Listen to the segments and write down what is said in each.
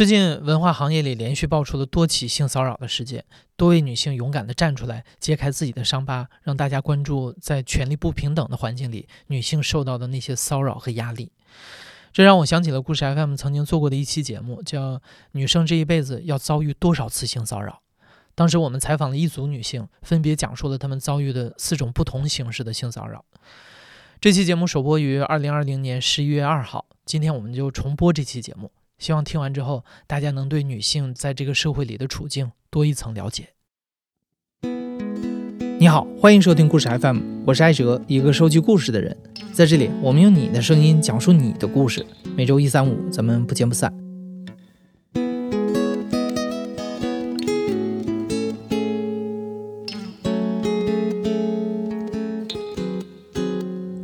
最近文化行业里连续爆出了多起性骚扰的事件，多位女性勇敢地站出来，揭开自己的伤疤，让大家关注在权力不平等的环境里，女性受到的那些骚扰和压力。这让我想起了故事 FM 曾经做过的一期节目，叫《女生这一辈子要遭遇多少次性骚扰》。当时我们采访了一组女性，分别讲述了她们遭遇的四种不同形式的性骚扰。这期节目首播于二零二零年十一月二号，今天我们就重播这期节目。希望听完之后，大家能对女性在这个社会里的处境多一层了解。你好，欢迎收听故事 FM，我是艾哲，一个收集故事的人。在这里，我们用你的声音讲述你的故事。每周一、三、五，咱们不见不散。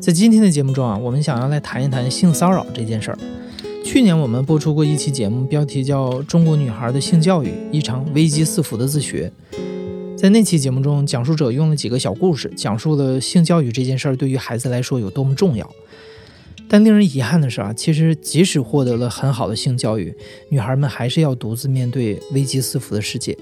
在今天的节目中啊，我们想要来谈一谈性骚扰这件事儿。去年我们播出过一期节目，标题叫《中国女孩的性教育：一场危机四伏的自学》。在那期节目中，讲述者用了几个小故事，讲述了性教育这件事儿对于孩子来说有多么重要。但令人遗憾的是啊，其实即使获得了很好的性教育，女孩们还是要独自面对危机四伏的世界。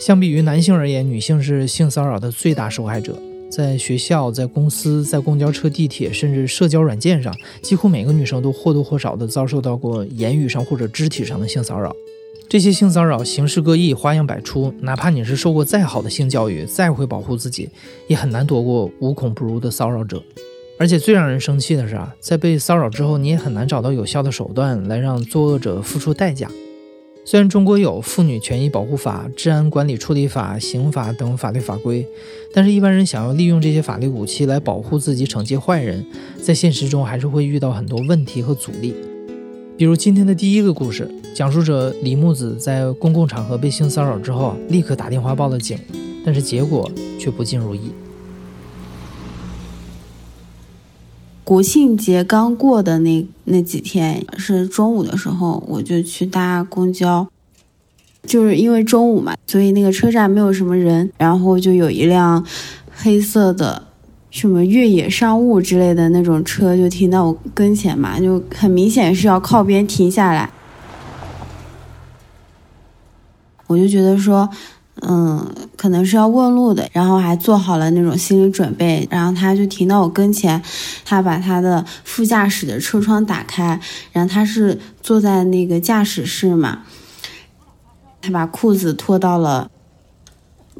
相比于男性而言，女性是性骚扰的最大受害者。在学校、在公司、在公交车、地铁，甚至社交软件上，几乎每个女生都或多或少的遭受到过言语上或者肢体上的性骚扰。这些性骚扰形式各异，花样百出。哪怕你是受过再好的性教育，再会保护自己，也很难躲过无孔不入的骚扰者。而且最让人生气的是啊，在被骚扰之后，你也很难找到有效的手段来让作恶者付出代价。虽然中国有《妇女权益保护法》《治安管理处理法》《刑法》等法律法规，但是，一般人想要利用这些法律武器来保护自己、惩戒坏人，在现实中还是会遇到很多问题和阻力。比如今天的第一个故事，讲述者李木子在公共场合被性骚扰之后，立刻打电话报了警，但是结果却不尽如意。国庆节刚过的那那几天是中午的时候，我就去搭公交，就是因为中午嘛，所以那个车站没有什么人，然后就有一辆黑色的什么越野商务之类的那种车就停到我跟前嘛，就很明显是要靠边停下来，我就觉得说。嗯，可能是要问路的，然后还做好了那种心理准备，然后他就停到我跟前，他把他的副驾驶的车窗打开，然后他是坐在那个驾驶室嘛，他把裤子脱到了，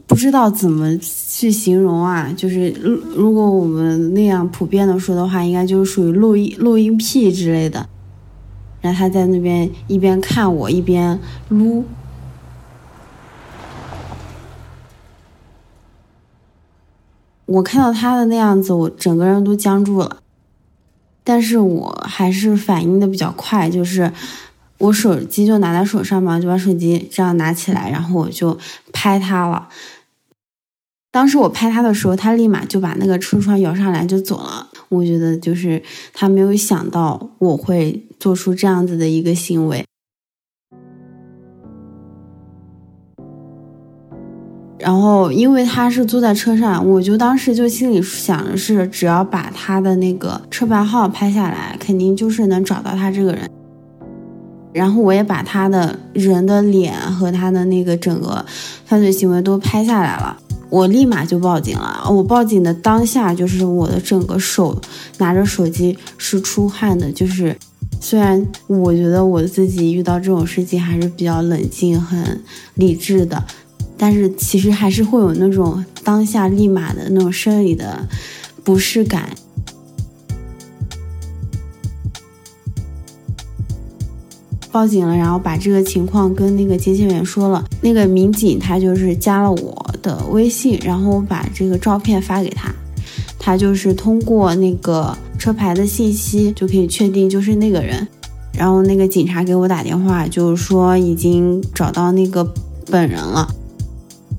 不知道怎么去形容啊，就是如如果我们那样普遍的说的话，应该就是属于录音录音癖之类的，然后他在那边一边看我一边撸。我看到他的那样子，我整个人都僵住了。但是我还是反应的比较快，就是我手机就拿在手上嘛，就把手机这样拿起来，然后我就拍他了。当时我拍他的时候，他立马就把那个车窗摇上来就走了。我觉得就是他没有想到我会做出这样子的一个行为。然后，因为他是坐在车上，我就当时就心里想的是，只要把他的那个车牌号拍下来，肯定就是能找到他这个人。然后我也把他的人的脸和他的那个整个犯罪行为都拍下来了，我立马就报警了。我报警的当下，就是我的整个手拿着手机是出汗的，就是虽然我觉得我自己遇到这种事情还是比较冷静、很理智的。但是其实还是会有那种当下立马的那种生理的不适感。报警了，然后把这个情况跟那个接线员说了。那个民警他就是加了我的微信，然后我把这个照片发给他，他就是通过那个车牌的信息就可以确定就是那个人。然后那个警察给我打电话，就是说已经找到那个本人了。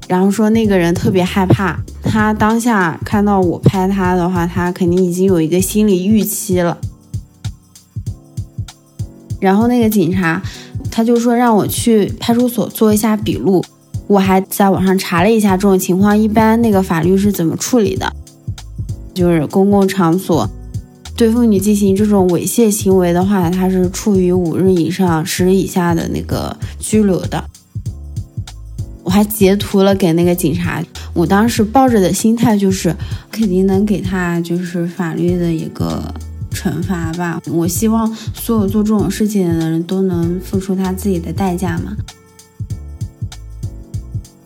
然后说那个人特别害怕，他当下看到我拍他的话，他肯定已经有一个心理预期了。然后那个警察，他就说让我去派出所做一下笔录。我还在网上查了一下这种情况，一般那个法律是怎么处理的，就是公共场所对妇女进行这种猥亵行为的话，他是处于五日以上十日以下的那个拘留的。我还截图了给那个警察，我当时抱着的心态就是肯定能给他就是法律的一个惩罚吧。我希望所有做这种事情的人都能付出他自己的代价嘛。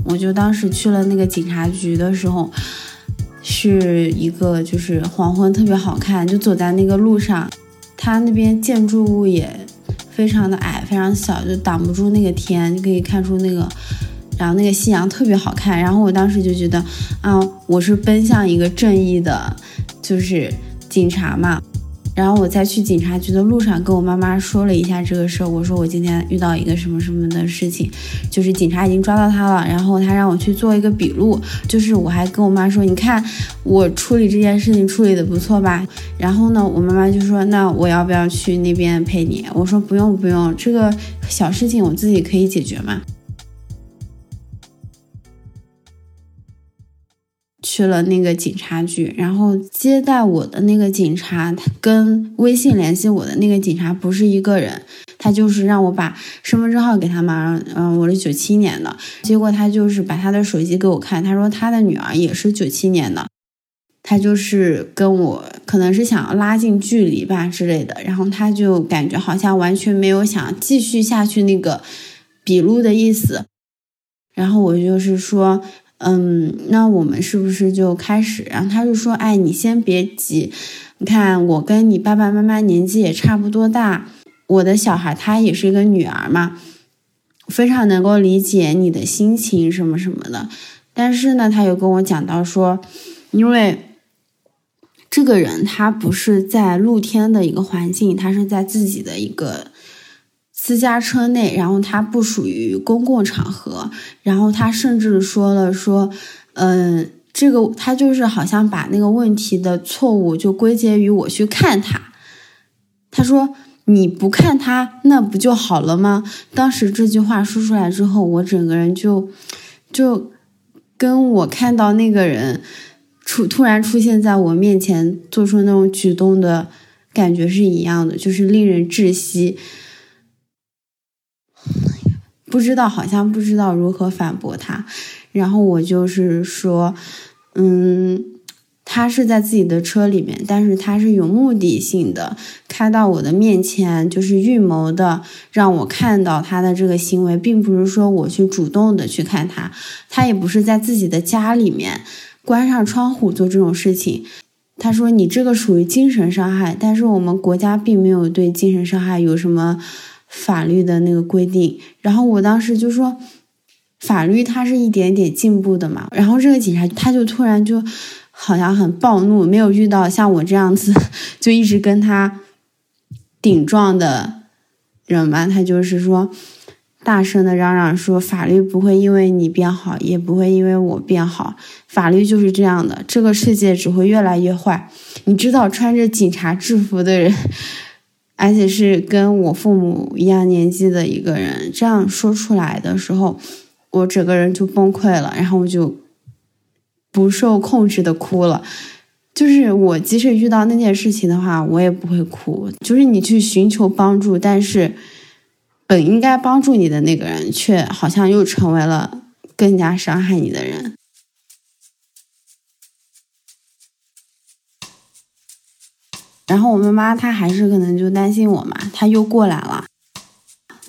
我就当时去了那个警察局的时候。是一个，就是黄昏特别好看，就走在那个路上，他那边建筑物也非常的矮，非常小，就挡不住那个天，就可以看出那个，然后那个夕阳特别好看。然后我当时就觉得，啊，我是奔向一个正义的，就是警察嘛。然后我在去警察局的路上，跟我妈妈说了一下这个事儿。我说我今天遇到一个什么什么的事情，就是警察已经抓到他了，然后他让我去做一个笔录。就是我还跟我妈说，你看我处理这件事情处理的不错吧？然后呢，我妈妈就说，那我要不要去那边陪你？我说不用不用，这个小事情我自己可以解决嘛。去了那个警察局，然后接待我的那个警察，他跟微信联系我的那个警察不是一个人，他就是让我把身份证号给他嘛，嗯，我是九七年的，结果他就是把他的手机给我看，他说他的女儿也是九七年的，他就是跟我可能是想拉近距离吧之类的，然后他就感觉好像完全没有想继续下去那个笔录的意思，然后我就是说。嗯，那我们是不是就开始？然后他就说：“哎，你先别急，你看我跟你爸爸妈妈年纪也差不多大，我的小孩她也是一个女儿嘛，非常能够理解你的心情什么什么的。但是呢，他又跟我讲到说，因为这个人他不是在露天的一个环境，他是在自己的一个。”私家车内，然后他不属于公共场合，然后他甚至说了说，嗯，这个他就是好像把那个问题的错误就归结于我去看他。他说你不看他，那不就好了吗？当时这句话说出来之后，我整个人就就跟我看到那个人出突然出现在我面前做出那种举动的感觉是一样的，就是令人窒息。不知道，好像不知道如何反驳他。然后我就是说，嗯，他是在自己的车里面，但是他是有目的性的开到我的面前，就是预谋的让我看到他的这个行为，并不是说我去主动的去看他。他也不是在自己的家里面关上窗户做这种事情。他说你这个属于精神伤害，但是我们国家并没有对精神伤害有什么。法律的那个规定，然后我当时就说，法律它是一点点进步的嘛。然后这个警察他就突然就好像很暴怒，没有遇到像我这样子 就一直跟他顶撞的人嘛。他就是说，大声的嚷嚷说，法律不会因为你变好，也不会因为我变好，法律就是这样的，这个世界只会越来越坏。你知道穿着警察制服的人。而且是跟我父母一样年纪的一个人这样说出来的时候，我整个人就崩溃了，然后我就不受控制的哭了。就是我即使遇到那件事情的话，我也不会哭。就是你去寻求帮助，但是本应该帮助你的那个人，却好像又成为了更加伤害你的人。然后我妈妈她还是可能就担心我嘛，她又过来了。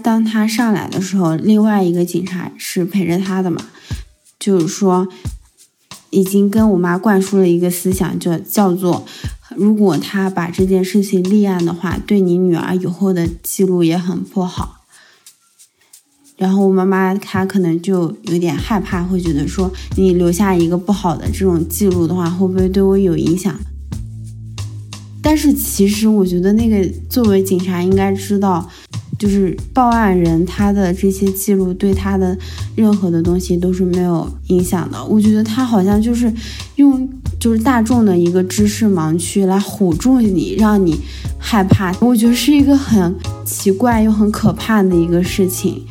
当她上来的时候，另外一个警察是陪着她的嘛，就是说已经跟我妈灌输了一个思想，就叫做如果他把这件事情立案的话，对你女儿以后的记录也很不好。然后我妈妈她可能就有点害怕，会觉得说你留下一个不好的这种记录的话，会不会对我有影响？但是其实我觉得那个作为警察应该知道，就是报案人他的这些记录对他的任何的东西都是没有影响的。我觉得他好像就是用就是大众的一个知识盲区来唬住你，让你害怕。我觉得是一个很奇怪又很可怕的一个事情。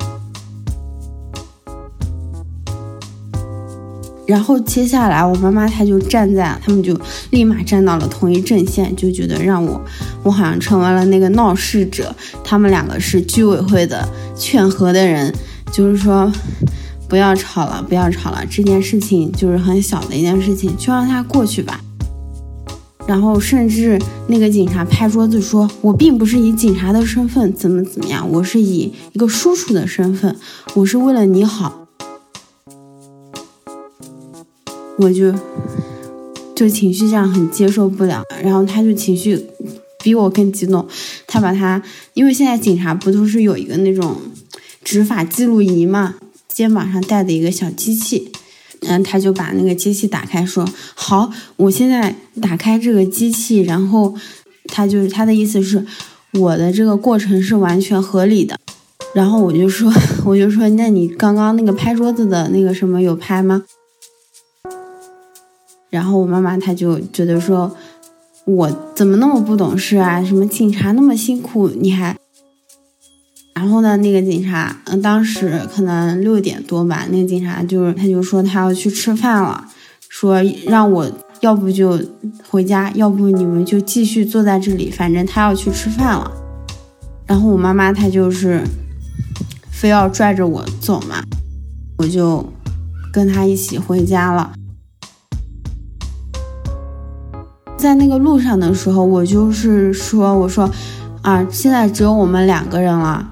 然后接下来我妈妈她就站在，他们就立马站到了同一阵线，就觉得让我，我好像成为了那个闹事者，他们两个是居委会的劝和的人，就是说不要吵了，不要吵了，这件事情就是很小的一件事情，就让它过去吧。然后甚至那个警察拍桌子说：“我并不是以警察的身份怎么怎么样，我是以一个叔叔的身份，我是为了你好。”我就就情绪上很接受不了，然后他就情绪比我更激动，他把他因为现在警察不都是有一个那种执法记录仪嘛，肩膀上带的一个小机器。嗯，他就把那个机器打开，说：“好，我现在打开这个机器，然后他就是他的意思是，我的这个过程是完全合理的。”然后我就说：“ 我就说，那你刚刚那个拍桌子的那个什么有拍吗？”然后我妈妈她就觉得说：“我怎么那么不懂事啊？什么警察那么辛苦，你还……”然后呢，那个警察，嗯，当时可能六点多吧，那个警察就是，他就说他要去吃饭了，说让我要不就回家，要不你们就继续坐在这里，反正他要去吃饭了。然后我妈妈她就是非要拽着我走嘛，我就跟他一起回家了。在那个路上的时候，我就是说，我说啊，现在只有我们两个人了。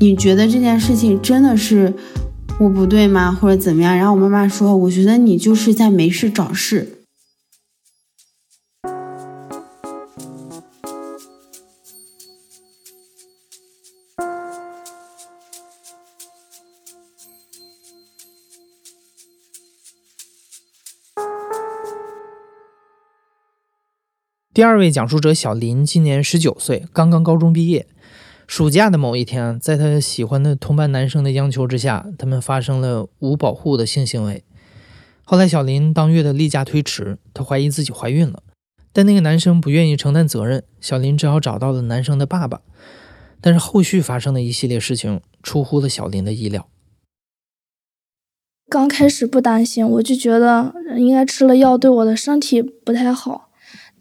你觉得这件事情真的是我不对吗，或者怎么样？然后我妈妈说，我觉得你就是在没事找事。第二位讲述者小林今年十九岁，刚刚高中毕业。暑假的某一天，在他喜欢的同班男生的央求之下，他们发生了无保护的性行为。后来，小林当月的例假推迟，她怀疑自己怀孕了，但那个男生不愿意承担责任，小林只好找到了男生的爸爸。但是后续发生的一系列事情出乎了小林的意料。刚开始不担心，我就觉得应该吃了药对我的身体不太好，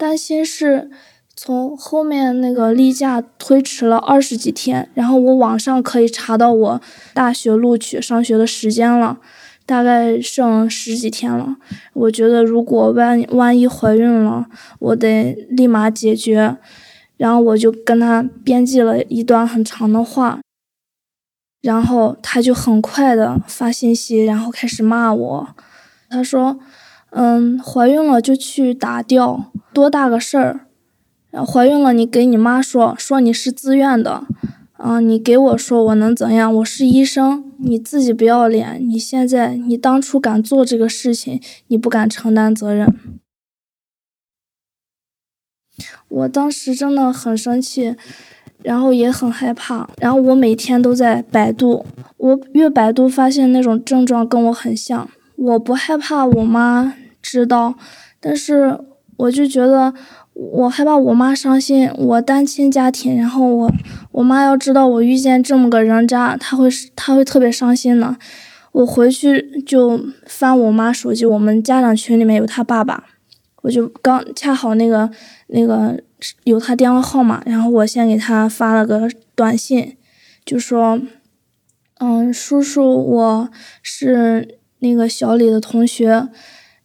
担心是。从后面那个例假推迟了二十几天，然后我网上可以查到我大学录取上学的时间了，大概剩十几天了。我觉得如果万万一怀孕了，我得立马解决。然后我就跟他编辑了一段很长的话，然后他就很快的发信息，然后开始骂我。他说：“嗯，怀孕了就去打掉，多大个事儿。”怀孕了，你给你妈说说你是自愿的，啊，你给我说我能怎样？我是医生，你自己不要脸。你现在你当初敢做这个事情，你不敢承担责任。我当时真的很生气，然后也很害怕，然后我每天都在百度，我越百度发现那种症状跟我很像。我不害怕我妈知道，但是我就觉得。我害怕我妈伤心，我单亲家庭，然后我我妈要知道我遇见这么个人渣，她会她会特别伤心的。我回去就翻我妈手机，我们家长群里面有她爸爸，我就刚恰好那个那个有他电话号码，然后我先给他发了个短信，就说，嗯，叔叔，我是那个小李的同学，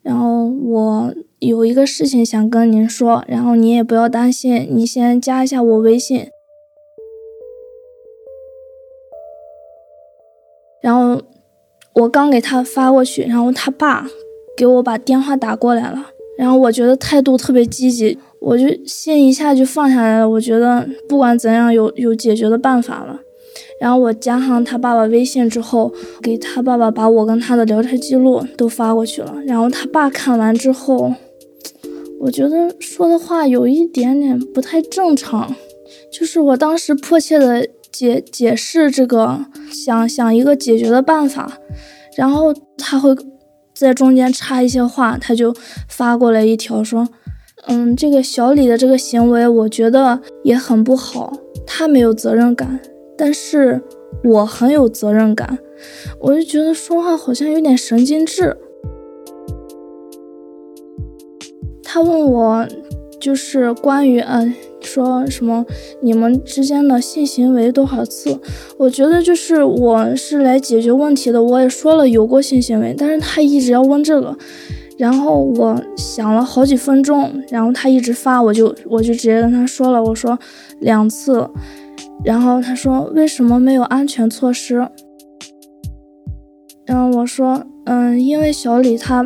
然后我。有一个事情想跟您说，然后你也不要担心，你先加一下我微信。然后我刚给他发过去，然后他爸给我把电话打过来了，然后我觉得态度特别积极，我就心一下就放下来了。我觉得不管怎样，有有解决的办法了。然后我加上他爸爸微信之后，给他爸爸把我跟他的聊天记录都发过去了。然后他爸看完之后。我觉得说的话有一点点不太正常，就是我当时迫切的解解释这个，想想一个解决的办法，然后他会在中间插一些话，他就发过来一条说，嗯，这个小李的这个行为，我觉得也很不好，他没有责任感，但是我很有责任感，我就觉得说话好像有点神经质。他问我就是关于嗯。说什么？你们之间的性行为多少次？我觉得就是我是来解决问题的。我也说了有过性行为，但是他一直要问这个，然后我想了好几分钟，然后他一直发，我就我就直接跟他说了，我说两次，然后他说为什么没有安全措施？然后我说嗯，因为小李他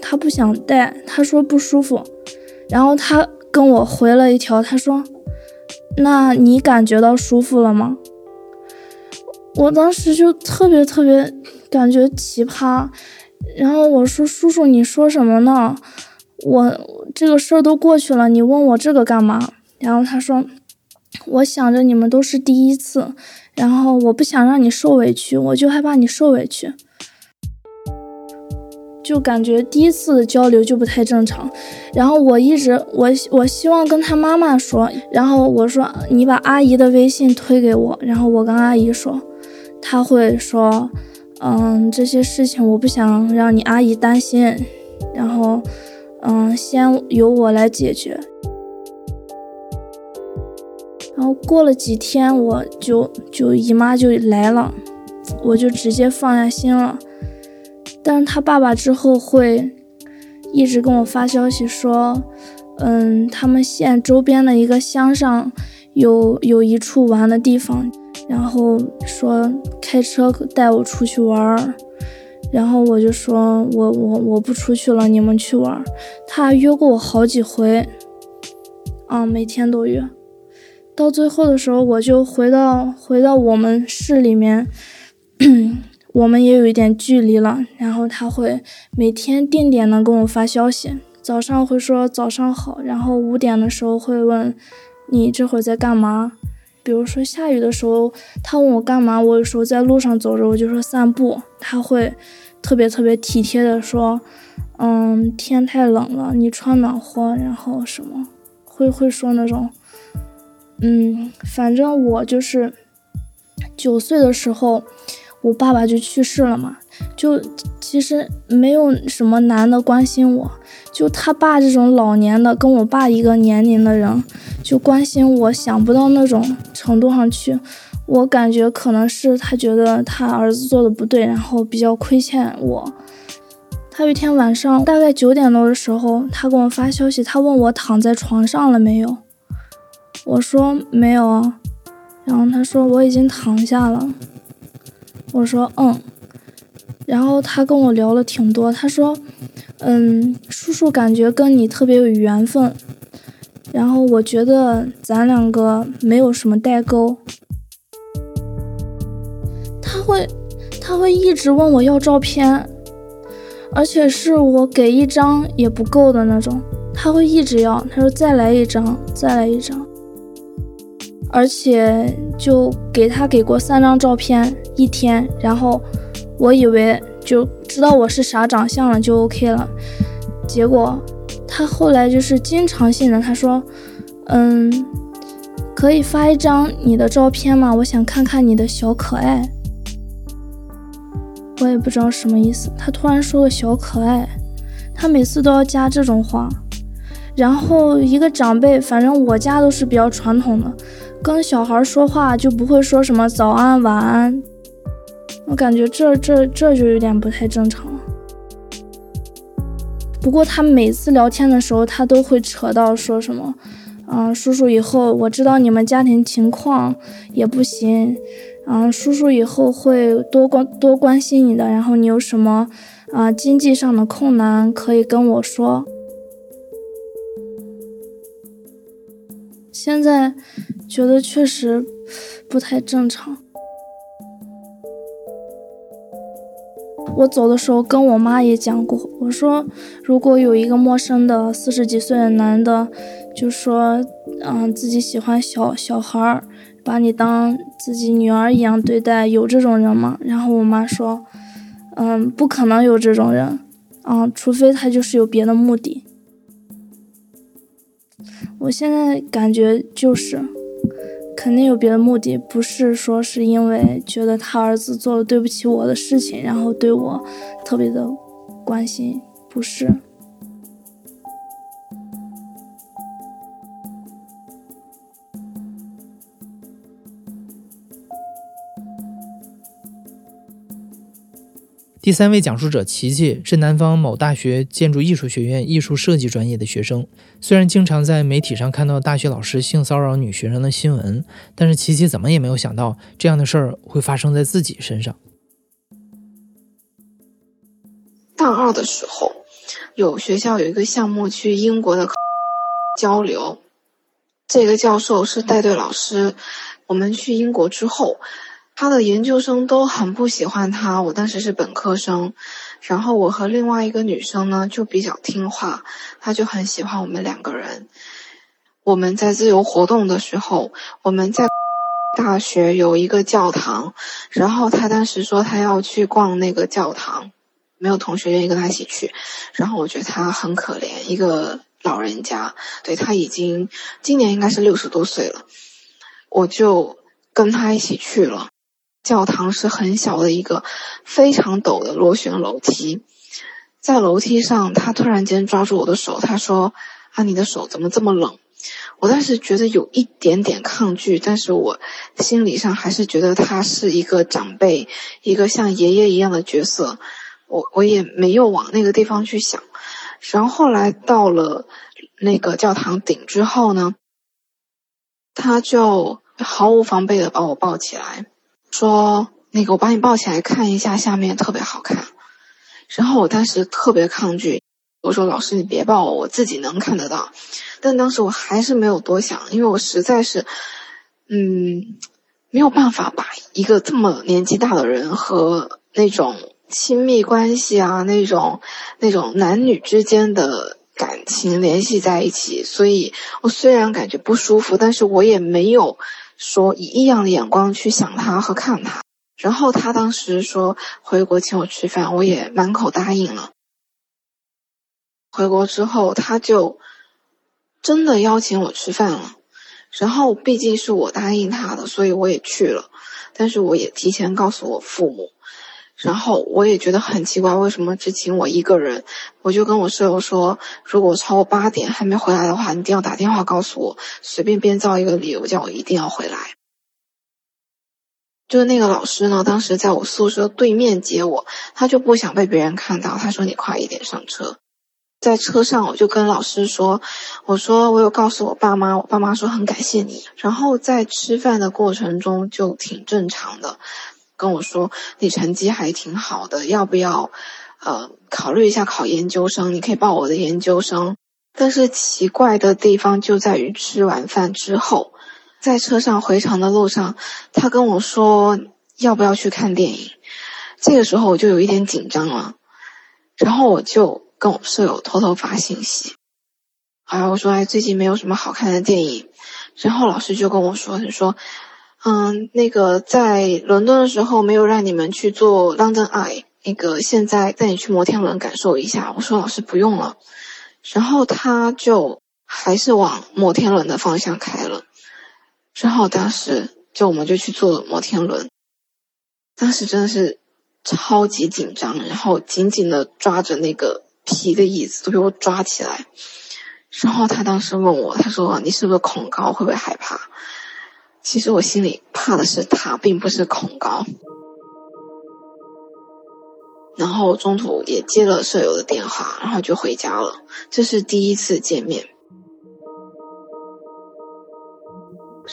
他不想戴，他说不舒服，然后他。跟我回了一条，他说：“那你感觉到舒服了吗？”我当时就特别特别感觉奇葩，然后我说：“叔叔，你说什么呢？我这个事儿都过去了，你问我这个干嘛？”然后他说：“我想着你们都是第一次，然后我不想让你受委屈，我就害怕你受委屈。”就感觉第一次的交流就不太正常，然后我一直我我希望跟他妈妈说，然后我说你把阿姨的微信推给我，然后我跟阿姨说，他会说，嗯，这些事情我不想让你阿姨担心，然后，嗯，先由我来解决。然后过了几天，我就就姨妈就来了，我就直接放下心了。但是他爸爸之后会一直跟我发消息说，嗯，他们县周边的一个乡上有有一处玩的地方，然后说开车带我出去玩儿，然后我就说我我我不出去了，你们去玩儿。他约过我好几回，嗯，每天都约。到最后的时候，我就回到回到我们市里面。我们也有一点距离了，然后他会每天定点的跟我发消息，早上会说早上好，然后五点的时候会问你这会儿在干嘛？比如说下雨的时候，他问我干嘛，我有时候在路上走着，我就说散步，他会特别特别体贴的说，嗯，天太冷了，你穿暖和，然后什么，会会说那种，嗯，反正我就是九岁的时候。我爸爸就去世了嘛，就其实没有什么男的关心我，就他爸这种老年的跟我爸一个年龄的人，就关心我想不到那种程度上去。我感觉可能是他觉得他儿子做的不对，然后比较亏欠我。他有一天晚上大概九点多的时候，他给我发消息，他问我躺在床上了没有，我说没有啊，然后他说我已经躺下了。我说嗯，然后他跟我聊了挺多。他说，嗯，叔叔感觉跟你特别有缘分，然后我觉得咱两个没有什么代沟。他会，他会一直问我要照片，而且是我给一张也不够的那种，他会一直要。他说再来一张，再来一张。而且就给他给过三张照片一天，然后我以为就知道我是啥长相了就 OK 了，结果他后来就是经常性的他说，嗯，可以发一张你的照片吗？我想看看你的小可爱。我也不知道什么意思，他突然说个小可爱，他每次都要加这种话，然后一个长辈，反正我家都是比较传统的。跟小孩说话就不会说什么早安晚安，我感觉这这这就有点不太正常了。不过他每次聊天的时候，他都会扯到说什么，嗯，叔叔以后我知道你们家庭情况也不行，嗯，叔叔以后会多关多关心你的，然后你有什么啊经济上的困难可以跟我说。现在觉得确实不太正常。我走的时候跟我妈也讲过，我说如果有一个陌生的四十几岁的男的，就说嗯自己喜欢小小孩儿，把你当自己女儿一样对待，有这种人吗？然后我妈说，嗯不可能有这种人，啊除非他就是有别的目的。我现在感觉就是，肯定有别的目的，不是说是因为觉得他儿子做了对不起我的事情，然后对我特别的关心，不是。第三位讲述者琪琪是南方某大学建筑艺术学院艺术设计专业的学生。虽然经常在媒体上看到大学老师性骚扰女学生的新闻，但是琪琪怎么也没有想到这样的事儿会发生在自己身上。大二的时候，有学校有一个项目去英国的 交流，这个教授是带队老师。我们去英国之后。他的研究生都很不喜欢他，我当时是本科生，然后我和另外一个女生呢就比较听话，他就很喜欢我们两个人。我们在自由活动的时候，我们在大学有一个教堂，然后他当时说他要去逛那个教堂，没有同学愿意跟他一起去，然后我觉得他很可怜，一个老人家，对他已经今年应该是六十多岁了，我就跟他一起去了。教堂是很小的一个非常陡的螺旋楼梯，在楼梯上，他突然间抓住我的手，他说：“啊，你的手怎么这么冷？”我当时觉得有一点点抗拒，但是我心理上还是觉得他是一个长辈，一个像爷爷一样的角色，我我也没有往那个地方去想。然后后来到了那个教堂顶之后呢，他就毫无防备的把我抱起来。说那个，我把你抱起来看一下，下面特别好看。然后我当时特别抗拒，我说：“老师，你别抱我，我自己能看得到。”但当时我还是没有多想，因为我实在是，嗯，没有办法把一个这么年纪大的人和那种亲密关系啊，那种那种男女之间的感情联系在一起。所以我虽然感觉不舒服，但是我也没有。说以异样的眼光去想他和看他，然后他当时说回国请我吃饭，我也满口答应了。回国之后，他就真的邀请我吃饭了，然后毕竟是我答应他的，所以我也去了，但是我也提前告诉我父母。然后我也觉得很奇怪，为什么只请我一个人？我就跟我舍友说，如果超过八点还没回来的话，你一定要打电话告诉我，随便编造一个理由，叫我一定要回来。就是那个老师呢，当时在我宿舍对面接我，他就不想被别人看到，他说你快一点上车。在车上我就跟老师说，我说我有告诉我爸妈，我爸妈说很感谢你。然后在吃饭的过程中就挺正常的。跟我说你成绩还挺好的，要不要，呃，考虑一下考研究生？你可以报我的研究生。但是奇怪的地方就在于吃完饭之后，在车上回程的路上，他跟我说要不要去看电影。这个时候我就有一点紧张了，然后我就跟我舍友偷偷发信息，哎，我说哎，最近没有什么好看的电影。然后老师就跟我说，他说。嗯，那个在伦敦的时候没有让你们去做 London Eye，那个现在带你去摩天轮感受一下。我说老师不用了，然后他就还是往摩天轮的方向开了，之后当时就我们就去坐摩天轮，当时真的是超级紧张，然后紧紧的抓着那个皮的椅子都被我抓起来，然后他当时问我，他说你是不是恐高，会不会害怕？其实我心里怕的是他，并不是恐高。然后中途也接了舍友的电话，然后就回家了。这是第一次见面。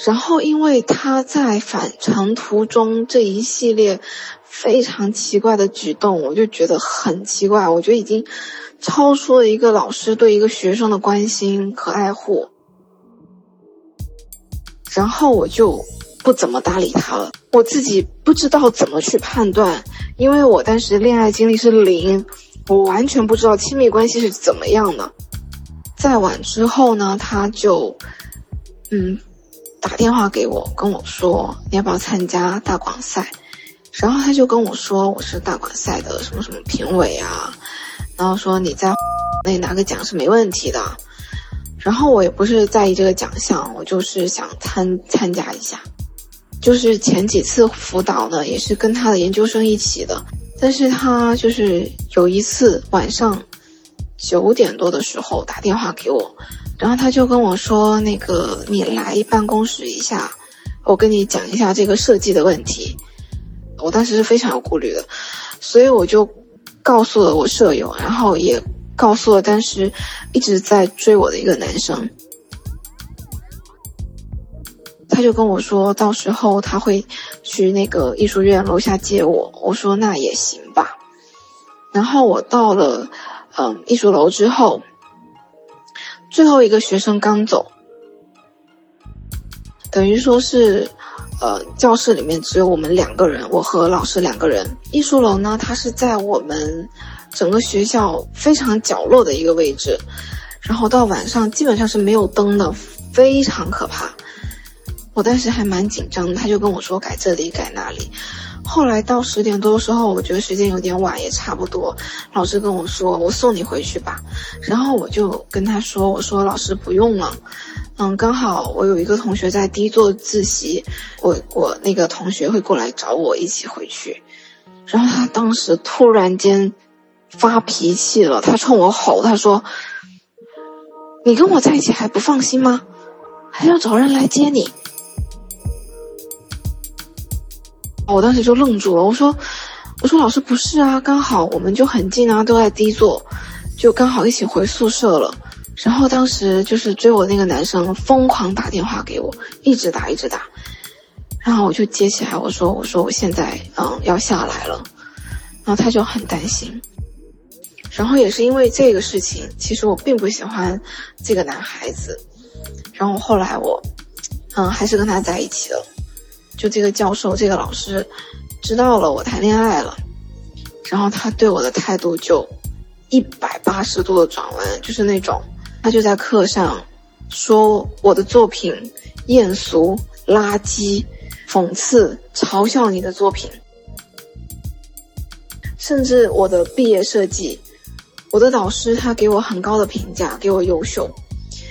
然后因为他在返程途中这一系列非常奇怪的举动，我就觉得很奇怪。我觉得已经超出了一个老师对一个学生的关心和爱护。然后我就不怎么搭理他了，我自己不知道怎么去判断，因为我当时恋爱经历是零，我完全不知道亲密关系是怎么样的。再晚之后呢，他就，嗯，打电话给我，跟我说你要不要参加大广赛，然后他就跟我说我是大广赛的什么什么评委啊，然后说你在 那拿个奖是没问题的。然后我也不是在意这个奖项，我就是想参参加一下。就是前几次辅导呢，也是跟他的研究生一起的。但是他就是有一次晚上九点多的时候打电话给我，然后他就跟我说：“那个你来办公室一下，我跟你讲一下这个设计的问题。”我当时是非常有顾虑的，所以我就告诉了我舍友，然后也告诉了当时一直在追我的一个男生。他就跟我说，到时候他会去那个艺术院楼下接我。我说那也行吧。然后我到了，嗯，艺术楼之后，最后一个学生刚走，等于说是，呃，教室里面只有我们两个人，我和老师两个人。艺术楼呢，它是在我们整个学校非常角落的一个位置，然后到晚上基本上是没有灯的，非常可怕。我当时还蛮紧张的，他就跟我说改这里改那里。后来到十点多的时候，我觉得时间有点晚，也差不多。老师跟我说：“我送你回去吧。”然后我就跟他说：“我说老师不用了，嗯，刚好我有一个同学在 D 座自习，我我那个同学会过来找我一起回去。”然后他当时突然间发脾气了，他冲我吼：“他说，你跟我在一起还不放心吗？还要找人来接你？”我当时就愣住了，我说：“我说老师不是啊，刚好我们就很近啊，都在 D 座，就刚好一起回宿舍了。”然后当时就是追我那个男生疯狂打电话给我，一直打一直打，然后我就接起来，我说：“我说我现在嗯要下来了。”然后他就很担心。然后也是因为这个事情，其实我并不喜欢这个男孩子。然后后来我嗯还是跟他在一起了。就这个教授，这个老师，知道了我谈恋爱了，然后他对我的态度就一百八十度的转弯，就是那种，他就在课上说我的作品艳俗、垃圾、讽刺、嘲笑你的作品，甚至我的毕业设计，我的导师他给我很高的评价，给我优秀，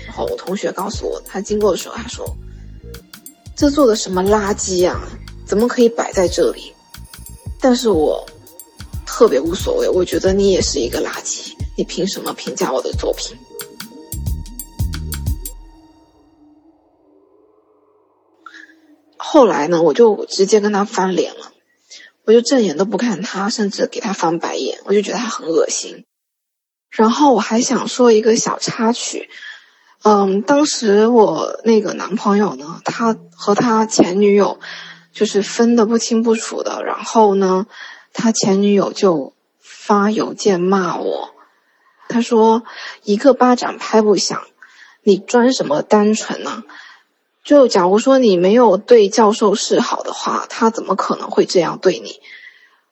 然后我同学告诉我，他经过的时候他说。这做的什么垃圾呀？怎么可以摆在这里？但是我特别无所谓，我觉得你也是一个垃圾，你凭什么评价我的作品？后来呢，我就直接跟他翻脸了，我就正眼都不看他，甚至给他翻白眼，我就觉得他很恶心。然后我还想说一个小插曲。嗯，当时我那个男朋友呢，他和他前女友就是分得不清不楚的。然后呢，他前女友就发邮件骂我，他说：“一个巴掌拍不响，你装什么单纯呢？就假如说你没有对教授示好的话，他怎么可能会这样对你？”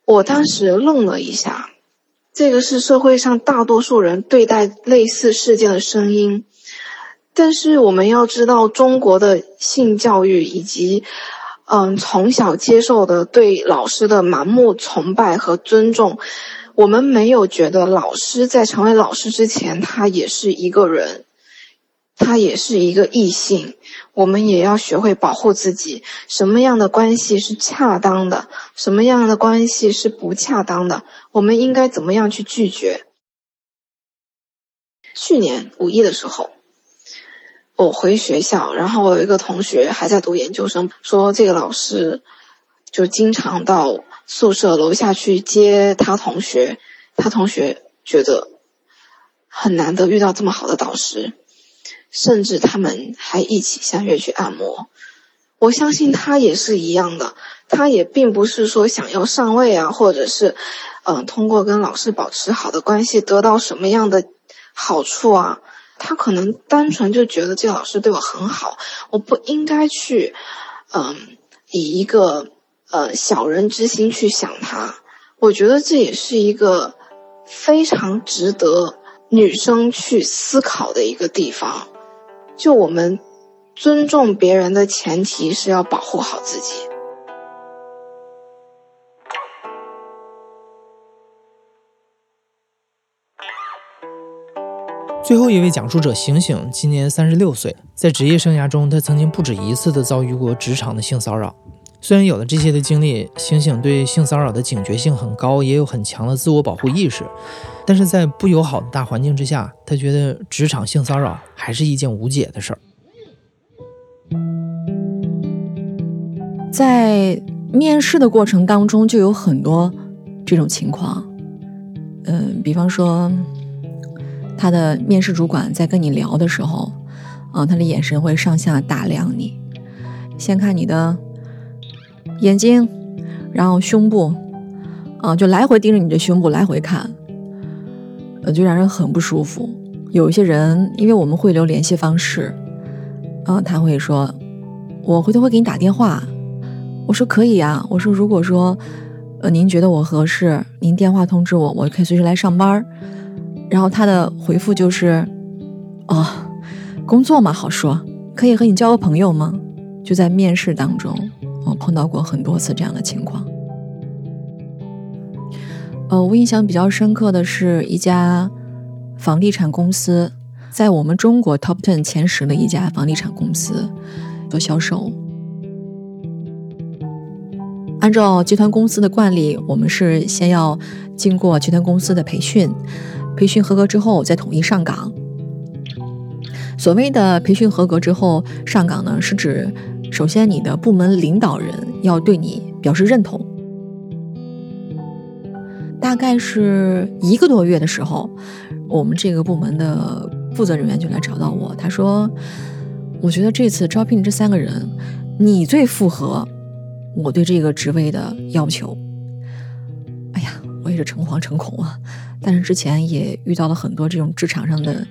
我当时愣了一下，这个是社会上大多数人对待类似事件的声音。但是我们要知道，中国的性教育以及，嗯，从小接受的对老师的盲目崇拜和尊重，我们没有觉得老师在成为老师之前，他也是一个人，他也是一个异性。我们也要学会保护自己，什么样的关系是恰当的，什么样的关系是不恰当的，我们应该怎么样去拒绝？去年五一的时候。我回学校，然后我有一个同学还在读研究生，说这个老师就经常到宿舍楼下去接他同学，他同学觉得很难得遇到这么好的导师，甚至他们还一起相约去按摩。我相信他也是一样的，他也并不是说想要上位啊，或者是嗯通过跟老师保持好的关系得到什么样的好处啊。他可能单纯就觉得这个老师对我很好，我不应该去，嗯，以一个呃小人之心去想他。我觉得这也是一个非常值得女生去思考的一个地方。就我们尊重别人的前提是要保护好自己。最后一位讲述者醒醒，今年三十六岁，在职业生涯中，他曾经不止一次的遭遇过职场的性骚扰。虽然有了这些的经历，醒醒对性骚扰的警觉性很高，也有很强的自我保护意识，但是在不友好的大环境之下，他觉得职场性骚扰还是一件无解的事儿。在面试的过程当中，就有很多。这种情况。嗯，比方说，他的面试主管在跟你聊的时候，啊，他的眼神会上下打量你，先看你的眼睛，然后胸部，啊，就来回盯着你的胸部来回看，呃，就让人很不舒服。有一些人，因为我们会留联系方式，啊，他会说，我回头会给你打电话。我说可以呀，我说如果说。呃，您觉得我合适？您电话通知我，我可以随时来上班。然后他的回复就是：哦，工作嘛，好说，可以和你交个朋友吗？就在面试当中，我碰到过很多次这样的情况。呃，我印象比较深刻的是一家房地产公司，在我们中国 top ten 前十的一家房地产公司做销售。按照集团公司的惯例，我们是先要经过集团公司的培训，培训合格之后再统一上岗。所谓的培训合格之后上岗呢，是指首先你的部门领导人要对你表示认同。大概是一个多月的时候，我们这个部门的负责人员就来找到我，他说：“我觉得这次招聘这三个人，你最符合。”我对这个职位的要求，哎呀，我也是诚惶诚恐啊！但是之前也遇到了很多这种职场上的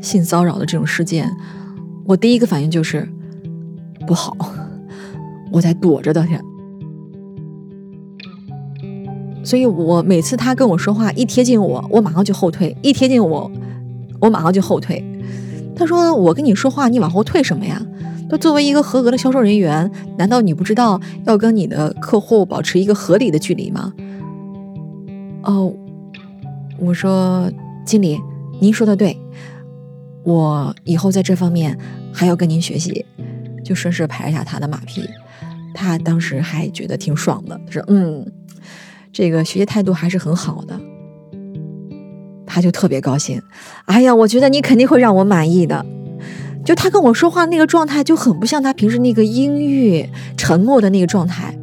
性骚扰的这种事件，我第一个反应就是不好，我在躲着的天。所以我每次他跟我说话，一贴近我，我马上就后退；一贴近我，我马上就后退。他说：“我跟你说话，你往后退什么呀？”那作为一个合格的销售人员，难道你不知道要跟你的客户保持一个合理的距离吗？哦，我说经理，您说的对，我以后在这方面还要跟您学习，就顺势拍一下他的马屁。他当时还觉得挺爽的，说：“嗯，这个学习态度还是很好的。”他就特别高兴。哎呀，我觉得你肯定会让我满意的。就他跟我说话那个状态就很不像他平时那个阴郁沉默的那个状态，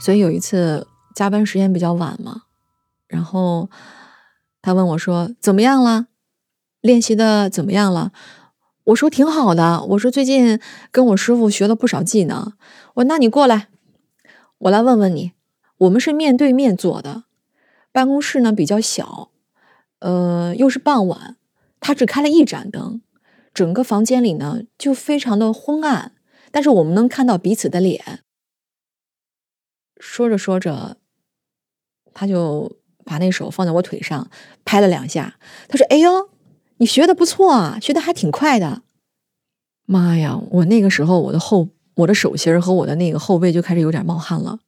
所以有一次加班时间比较晚嘛，然后他问我说：“怎么样了？练习的怎么样了？”我说：“挺好的。”我说：“最近跟我师傅学了不少技能。”我说：“那你过来，我来问问你。”我们是面对面坐的，办公室呢比较小，呃，又是傍晚，他只开了一盏灯，整个房间里呢就非常的昏暗，但是我们能看到彼此的脸。说着说着，他就把那手放在我腿上拍了两下，他说：“哎呦，你学的不错啊，学的还挺快的。”妈呀，我那个时候我的后我的手心和我的那个后背就开始有点冒汗了。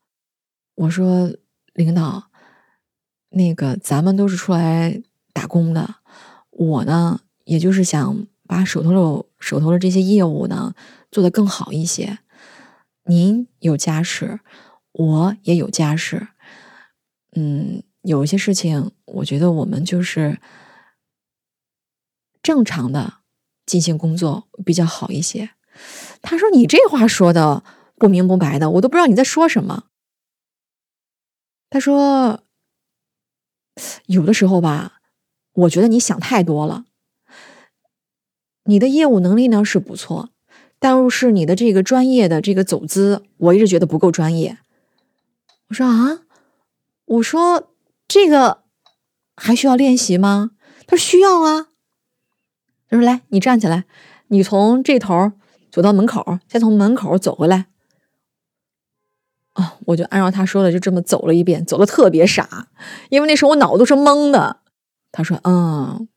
我说：“领导，那个咱们都是出来打工的，我呢，也就是想把手头的手头的这些业务呢做得更好一些。您有家室，我也有家室，嗯，有一些事情，我觉得我们就是正常的进行工作比较好一些。”他说：“你这话说的不明不白的，我都不知道你在说什么。”他说：“有的时候吧，我觉得你想太多了。你的业务能力呢是不错，但是你的这个专业的这个走资，我一直觉得不够专业。”我说：“啊，我说这个还需要练习吗？”他说：“需要啊。”他说：“来，你站起来，你从这头走到门口，再从门口走回来。”啊！我就按照他说的，就这么走了一遍，走的特别傻，因为那时候我脑子都是懵的。他说：“嗯，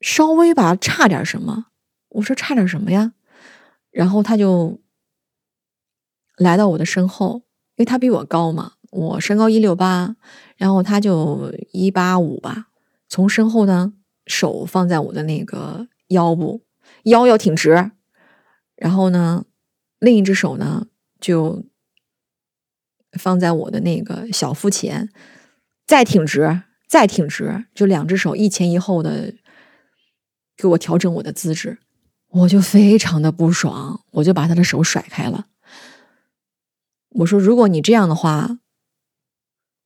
稍微吧，差点什么？”我说：“差点什么呀？”然后他就来到我的身后，因为他比我高嘛，我身高一六八，然后他就一八五吧。从身后呢，手放在我的那个腰部，腰要挺直，然后呢，另一只手呢就。放在我的那个小腹前，再挺直，再挺直，就两只手一前一后的给我调整我的姿势。我就非常的不爽，我就把他的手甩开了。我说：“如果你这样的话，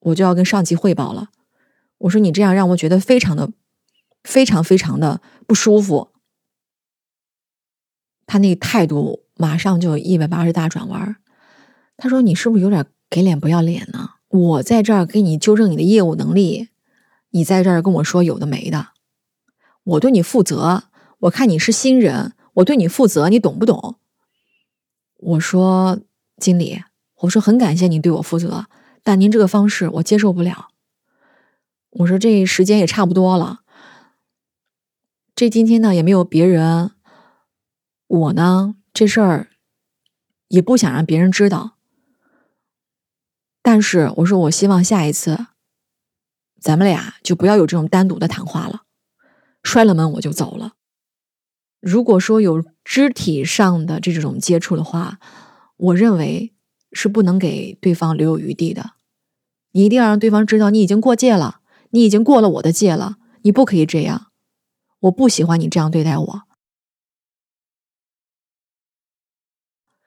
我就要跟上级汇报了。”我说：“你这样让我觉得非常的、非常、非常的不舒服。”他那个态度马上就一百八十大转弯。他说：“你是不是有点给脸不要脸呢？我在这儿给你纠正你的业务能力，你在这儿跟我说有的没的。我对你负责，我看你是新人，我对你负责，你懂不懂？”我说：“经理。”我说很感谢你对我负责，但您这个方式我接受不了。我说这时间也差不多了，这今天呢也没有别人，我呢这事儿也不想让别人知道。但是我说我希望下一次咱们俩就不要有这种单独的谈话了。摔了门我就走了。如果说有肢体上的这种接触的话，我认为。是不能给对方留有余地的，你一定要让对方知道你已经过界了，你已经过了我的界了，你不可以这样，我不喜欢你这样对待我。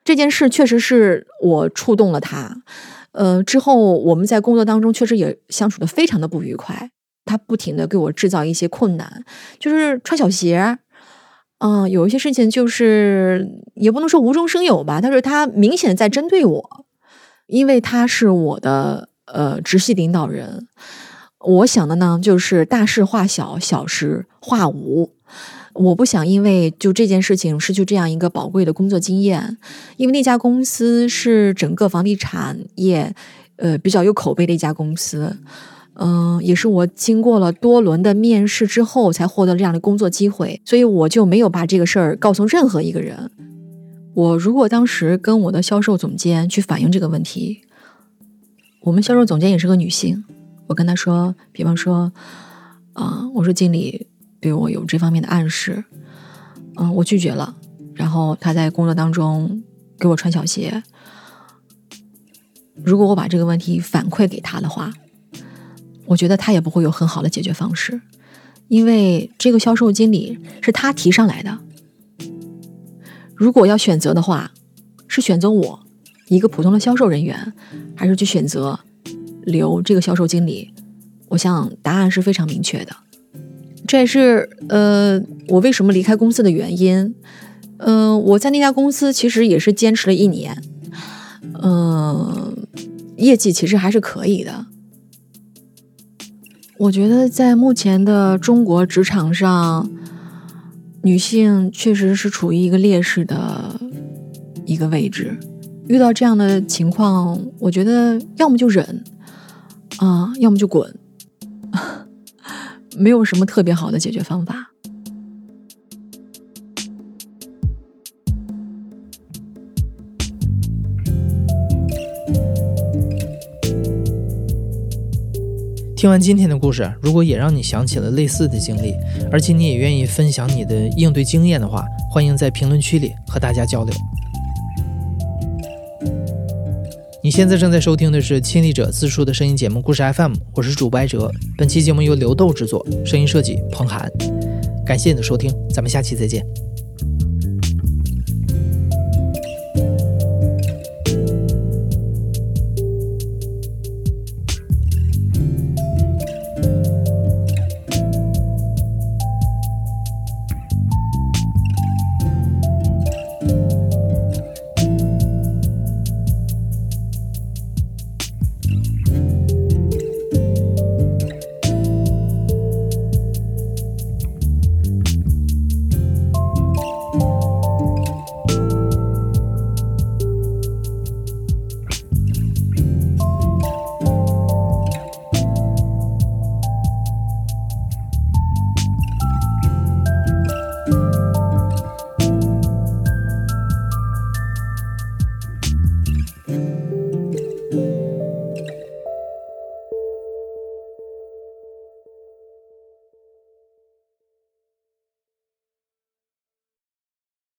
这件事确实是我触动了他，呃，之后我们在工作当中确实也相处的非常的不愉快，他不停的给我制造一些困难，就是穿小鞋。嗯，有一些事情就是也不能说无中生有吧，但是他明显在针对我，因为他是我的呃直系领导人。我想的呢，就是大事化小，小事化无。我不想因为就这件事情失去这样一个宝贵的工作经验，因为那家公司是整个房地产业呃比较有口碑的一家公司。嗯，也是我经过了多轮的面试之后才获得这样的工作机会，所以我就没有把这个事儿告诉任何一个人。我如果当时跟我的销售总监去反映这个问题，我们销售总监也是个女性，我跟她说，比方说，啊，我说经理对我有这方面的暗示，嗯，我拒绝了，然后他在工作当中给我穿小鞋，如果我把这个问题反馈给他的话。我觉得他也不会有很好的解决方式，因为这个销售经理是他提上来的。如果要选择的话，是选择我一个普通的销售人员，还是去选择留这个销售经理？我想答案是非常明确的。这也是呃我为什么离开公司的原因。嗯，我在那家公司其实也是坚持了一年，嗯，业绩其实还是可以的。我觉得在目前的中国职场上，女性确实是处于一个劣势的一个位置。遇到这样的情况，我觉得要么就忍，啊，要么就滚，没有什么特别好的解决方法。听完今天的故事，如果也让你想起了类似的经历，而且你也愿意分享你的应对经验的话，欢迎在评论区里和大家交流。你现在正在收听的是亲历者自述的声音节目《故事 FM》，我是主播艾哲。本期节目由刘豆制作，声音设计彭涵。感谢你的收听，咱们下期再见。